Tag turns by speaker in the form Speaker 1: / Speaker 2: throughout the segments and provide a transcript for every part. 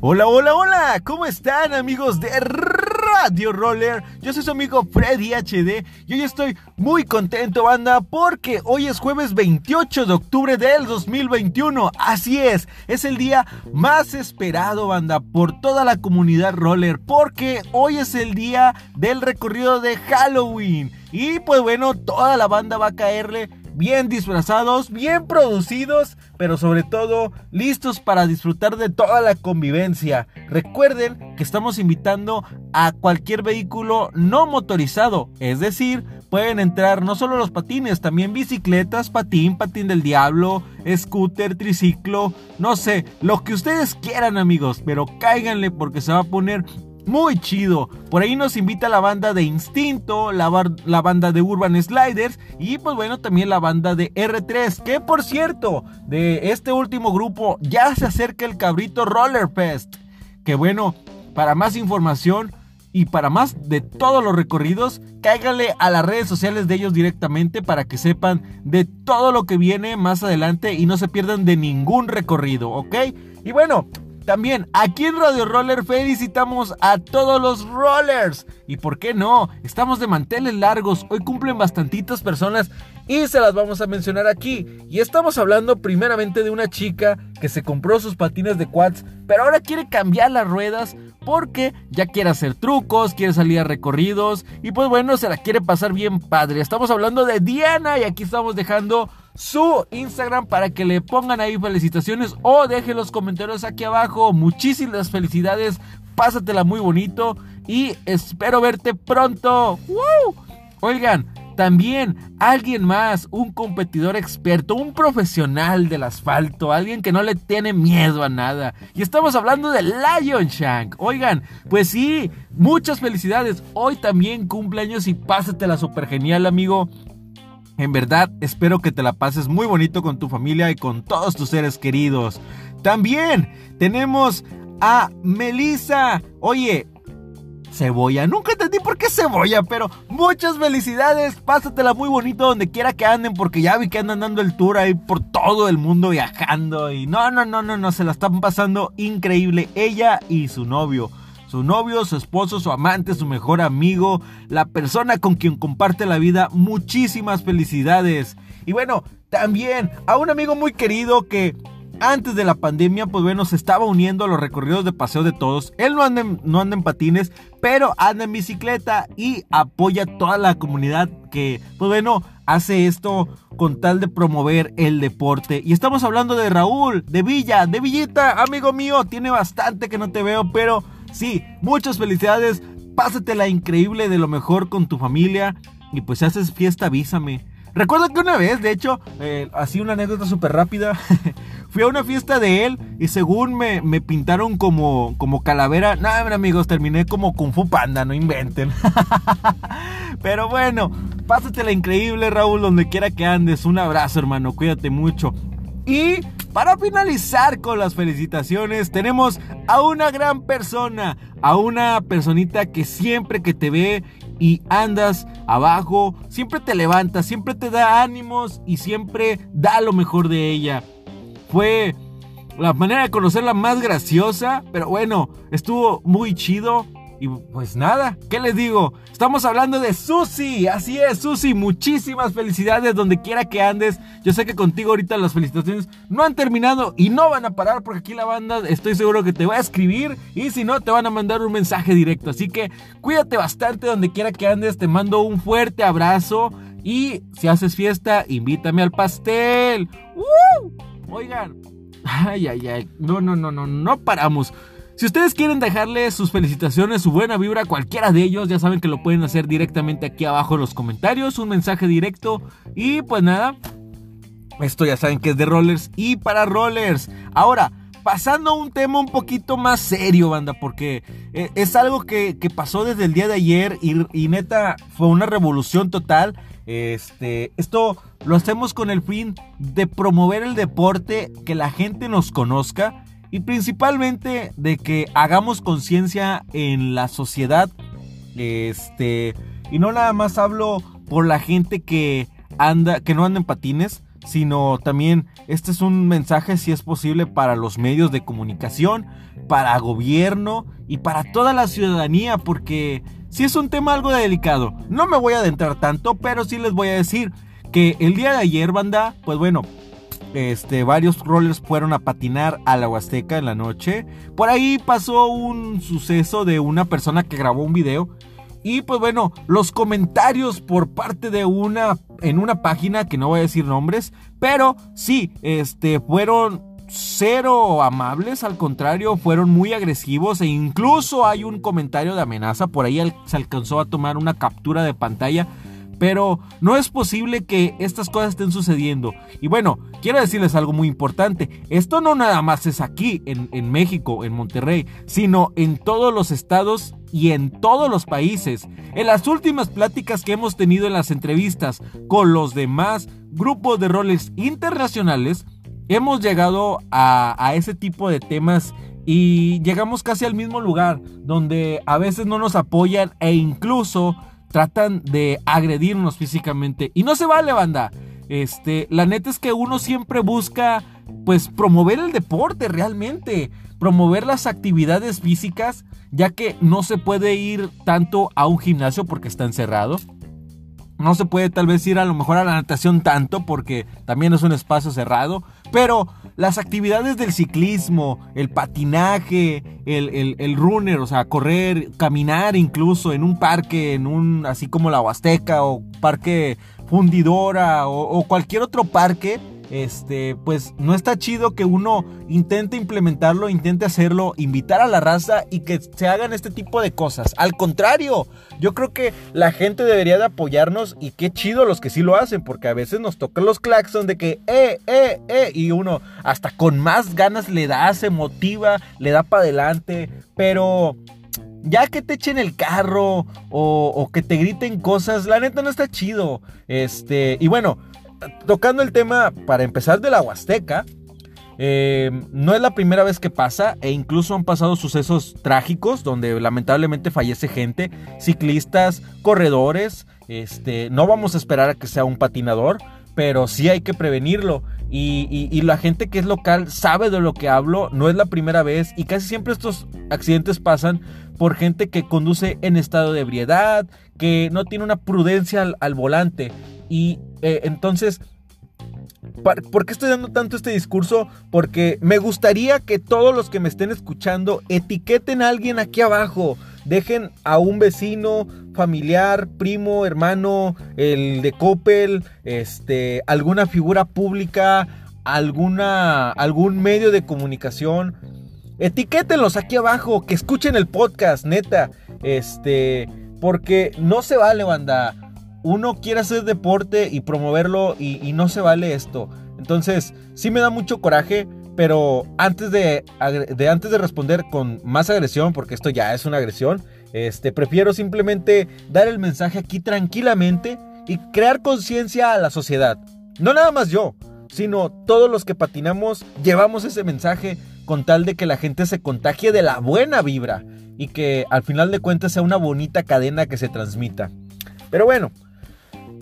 Speaker 1: Hola, hola, hola, ¿cómo están amigos de Radio Roller? Yo soy su amigo Freddy HD y hoy estoy muy contento, banda, porque hoy es jueves 28 de octubre del 2021. Así es, es el día más esperado, banda, por toda la comunidad roller, porque hoy es el día del recorrido de Halloween. Y pues bueno, toda la banda va a caerle bien disfrazados, bien producidos, pero sobre todo listos para disfrutar de toda la convivencia. Recuerden que estamos invitando a cualquier vehículo no motorizado, es decir, pueden entrar no solo los patines, también bicicletas, patín, patín del diablo, scooter, triciclo, no sé, lo que ustedes quieran amigos, pero cáiganle porque se va a poner muy chido. Por ahí nos invita la banda de Instinto, la, la, banda de Urban Sliders y pues bueno también la banda de R3. Que por cierto, de este último grupo ya se acerca el cabrito Roller Fest. Que bueno, para más información y para más de todos los recorridos, cáigale a las redes sociales de ellos directamente para que sepan de todo lo que viene más adelante y no se pierdan de ningún recorrido, ¿ok? Y bueno, también aquí en Radio Roller felicitamos a todos los rollers. Y por qué no, estamos de manteles largos, hoy cumplen bastantitas personas y se las vamos a mencionar aquí. Y estamos hablando primeramente de una chica que se compró sus patines de quads, pero ahora quiere cambiar las ruedas porque ya quiere hacer trucos, quiere salir a recorridos y pues bueno, se la quiere pasar bien padre. Estamos hablando de Diana y aquí estamos dejando su Instagram para que le pongan ahí felicitaciones o dejen los comentarios aquí abajo. Muchísimas felicidades, pásatela muy bonito y espero verte pronto. Oigan, también alguien más, un competidor experto, un profesional del asfalto, alguien que no le tiene miedo a nada. Y estamos hablando de Lion Shank. Oigan, pues sí, muchas felicidades. Hoy también cumpleaños y pásatela súper genial, amigo. En verdad, espero que te la pases muy bonito con tu familia y con todos tus seres queridos. También tenemos a Melissa. Oye, cebolla. Nunca entendí por qué cebolla, pero muchas felicidades. Pásatela muy bonito donde quiera que anden, porque ya vi que andan dando el tour ahí por todo el mundo viajando. Y no, no, no, no, no, se la están pasando increíble ella y su novio su novio, su esposo, su amante, su mejor amigo, la persona con quien comparte la vida. Muchísimas felicidades. Y bueno, también a un amigo muy querido que antes de la pandemia, pues bueno, se estaba uniendo a los recorridos de paseo de todos. Él no anda, en, no anda en patines, pero anda en bicicleta y apoya a toda la comunidad que, pues bueno, hace esto con tal de promover el deporte. Y estamos hablando de Raúl, de Villa, de Villita, amigo mío. Tiene bastante que no te veo, pero Sí, muchas felicidades. Pásatela increíble de lo mejor con tu familia. Y pues si haces fiesta, avísame. Recuerdo que una vez, de hecho, eh, así una anécdota súper rápida. Fui a una fiesta de él y según me, me pintaron como, como calavera. Nada, amigos, terminé como Kung Fu Panda, no inventen. Pero bueno, pásatela increíble, Raúl, donde quiera que andes. Un abrazo, hermano, cuídate mucho. Y para finalizar con las felicitaciones, tenemos a una gran persona, a una personita que siempre que te ve y andas abajo, siempre te levanta, siempre te da ánimos y siempre da lo mejor de ella. Fue la manera de conocerla más graciosa, pero bueno, estuvo muy chido. Y pues nada, ¿qué les digo? Estamos hablando de Susi, así es, Susi, muchísimas felicidades donde quiera que andes. Yo sé que contigo ahorita las felicitaciones no han terminado y no van a parar porque aquí la banda estoy seguro que te va a escribir y si no te van a mandar un mensaje directo. Así que cuídate bastante donde quiera que andes, te mando un fuerte abrazo y si haces fiesta, invítame al pastel. Oigan, ay, ay, ay, no, no, no, no, no paramos. Si ustedes quieren dejarle sus felicitaciones, su buena vibra cualquiera de ellos, ya saben que lo pueden hacer directamente aquí abajo en los comentarios, un mensaje directo. Y pues nada, esto ya saben que es de rollers y para rollers. Ahora, pasando a un tema un poquito más serio, banda, porque eh, es algo que, pasó desde el día de ayer y, y, neta fue una revolución total. Este, esto lo hacemos con el fin de promover el deporte, que la gente nos conozca y principalmente de que hagamos conciencia en la sociedad. Este, y no nada más hablo por la gente que anda que no anda en patines, sino también este es un mensaje si es posible para los medios de comunicación, para gobierno y para toda la ciudadanía, porque si es un tema algo delicado. No me voy a adentrar tanto, pero sí les voy a decir que el día de ayer, banda, pues bueno, este, varios rollers fueron a patinar a la Huasteca en la noche. Por ahí pasó un suceso de una persona que grabó un video. Y pues bueno, los comentarios por parte de una en una página que no voy a decir nombres, pero sí, este fueron cero amables, al contrario, fueron muy agresivos e incluso hay un comentario de amenaza, por ahí se alcanzó a tomar una captura de pantalla pero no es posible que estas cosas estén sucediendo. Y bueno, quiero decirles algo muy importante. Esto no nada más es aquí, en, México, en Monterrey, sino en todos los estados y en todos los países. En las últimas pláticas que hemos tenido en las entrevistas con los demás grupos de roles internacionales, hemos llegado a, ese tipo de temas y llegamos casi al mismo lugar, donde a veces no nos apoyan e incluso tratan de agredirnos físicamente. Y no se vale, banda. Este, la neta es que uno siempre busca, pues, promover el deporte realmente, promover las actividades físicas, ya que no se puede ir tanto a un gimnasio porque está encerrado. No se puede tal vez ir a lo mejor a la natación tanto porque también es un espacio cerrado. Pero las actividades del ciclismo, el patinaje, el, runner, o sea, correr, caminar incluso en un parque, en un, así como la Huasteca o parque fundidora o cualquier otro parque este, pues no está chido que uno intente implementarlo, intente hacerlo, invitar a la raza y que se hagan este tipo de cosas. Al contrario, yo creo que la gente debería de apoyarnos y qué chido los que sí lo hacen, porque a veces nos tocan los claxons de que, eh, eh, eh, y uno hasta con más ganas le da, se motiva, le da para adelante, pero ya que te echen el carro o, o, que te griten cosas, la neta no está chido. Este, y bueno, tocando el tema, para empezar, de la Huasteca, eh, no es la primera vez que pasa e incluso han pasado sucesos trágicos donde lamentablemente fallece gente, ciclistas, corredores. Este, no vamos a esperar a que sea un patinador, pero sí hay que prevenirlo. Y, la gente que es local sabe de lo que hablo, no es la primera vez y casi siempre estos accidentes pasan por gente que conduce en estado de ebriedad, que no tiene una prudencia al volante. Y eh, entonces, ¿por qué estoy dando tanto este discurso? Porque me gustaría que todos los que me estén escuchando etiqueten a alguien aquí abajo. Dejen a un vecino, familiar, primo, hermano, el de Coppel, este, alguna figura pública, alguna, algún medio de comunicación. Etiquétenlos aquí abajo, que escuchen el podcast, neta. Este, porque no se vale, banda uno quiere hacer deporte y promoverlo y, no se vale esto. Entonces, sí me da mucho coraje, pero antes de, antes de responder con más agresión, porque esto ya es una agresión, este, prefiero simplemente dar el mensaje aquí tranquilamente y crear conciencia a la sociedad. No nada más yo, sino todos los que patinamos llevamos ese mensaje con tal de que la gente se contagie de la buena vibra y que al final de cuentas sea una bonita cadena que se transmita. Pero bueno,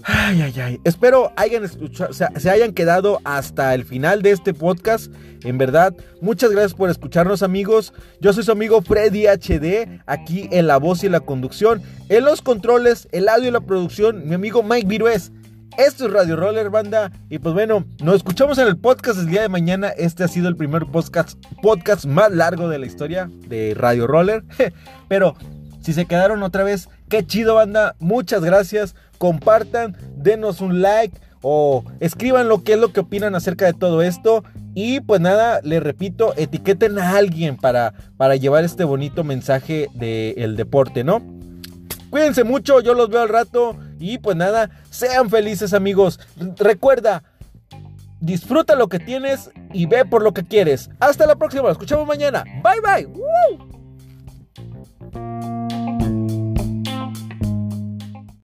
Speaker 1: Ay, ay, ay. Espero hayan escuchado, se hayan quedado hasta el final de este podcast. En verdad, muchas gracias por escucharnos, amigos. Yo soy su amigo Freddy HD, aquí en la voz y la conducción. En los controles, el audio y la producción, mi amigo Mike Virués. Esto es Radio Roller Banda. Y pues bueno, nos escuchamos en el podcast el día de mañana. Este ha sido el primer podcast, podcast más largo de la historia de Radio Roller. Pero si se quedaron otra vez, qué chido banda. Muchas gracias. Compartan, denos un like o escriban lo que es lo que opinan acerca de todo esto. Y pues nada, les repito, etiqueten a alguien para, para llevar este bonito mensaje del deporte, ¿no? Cuídense mucho, yo los veo al rato. Y pues nada, sean felices amigos. Recuerda, disfruta lo que tienes y ve por lo que quieres. Hasta la próxima, nos escuchamos mañana. Bye bye.